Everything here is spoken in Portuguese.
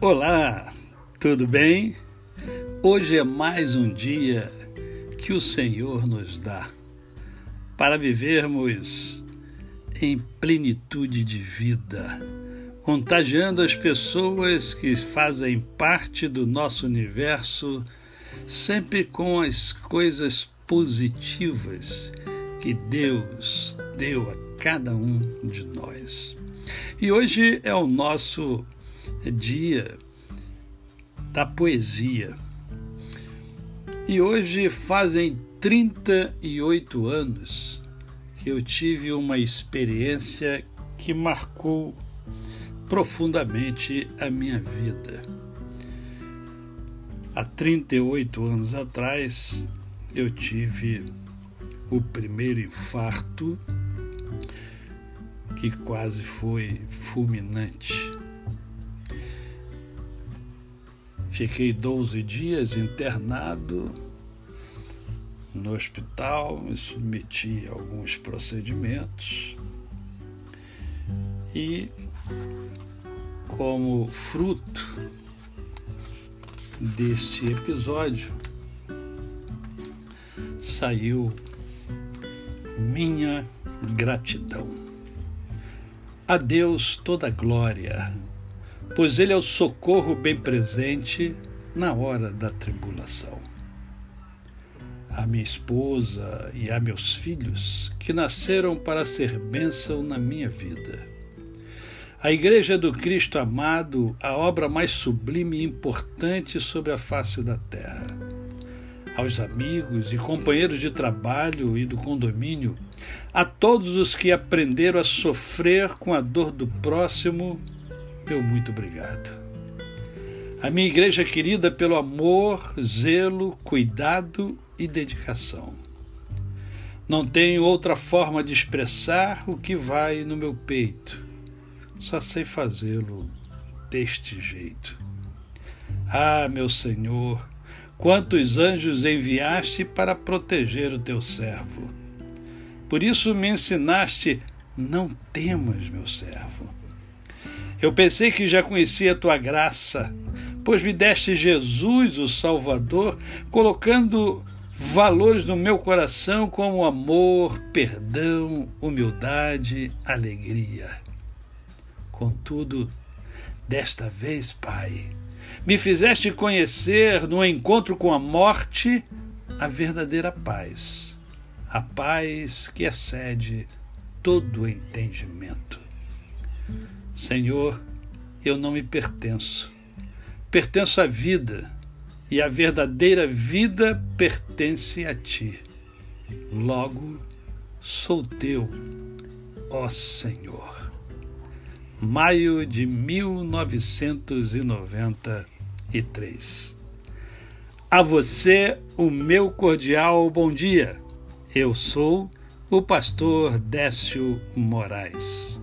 Olá, tudo bem? Hoje é mais um dia que o Senhor nos dá para vivermos em plenitude de vida, contagiando as pessoas que fazem parte do nosso universo, sempre com as coisas positivas que Deus deu a cada um de nós. E hoje é o nosso dia da poesia. E hoje fazem 38 anos que eu tive uma experiência que marcou profundamente a minha vida. Há 38 anos atrás, eu tive o primeiro infarto que quase foi fulminante. Fiquei 12 dias internado no hospital, me submeti a alguns procedimentos e, como fruto deste episódio, saiu minha gratidão. A Deus toda glória, pois Ele é o socorro bem presente na hora da tribulação. A minha esposa e a meus filhos, que nasceram para ser bênção na minha vida. A Igreja do Cristo amado, a obra mais sublime e importante sobre a face da terra aos amigos e companheiros de trabalho e do condomínio, a todos os que aprenderam a sofrer com a dor do próximo, meu muito obrigado. A minha igreja querida pelo amor, zelo, cuidado e dedicação. Não tenho outra forma de expressar o que vai no meu peito. Só sei fazê-lo deste jeito. Ah, meu Senhor, quantos anjos enviaste para proteger o teu servo. Por isso me ensinaste: não temas, meu servo. Eu pensei que já conhecia a tua graça, pois me deste Jesus, o Salvador, colocando valores no meu coração como amor, perdão, humildade, alegria. Contudo, desta vez, Pai, me fizeste conhecer no encontro com a morte a verdadeira paz, a paz que excede todo entendimento. Senhor, eu não me pertenço. Pertenço à vida, e a verdadeira vida pertence a ti. Logo, sou teu, ó Senhor maio de 1993. A você, o meu cordial bom dia. Eu sou o pastor Décio Moraes.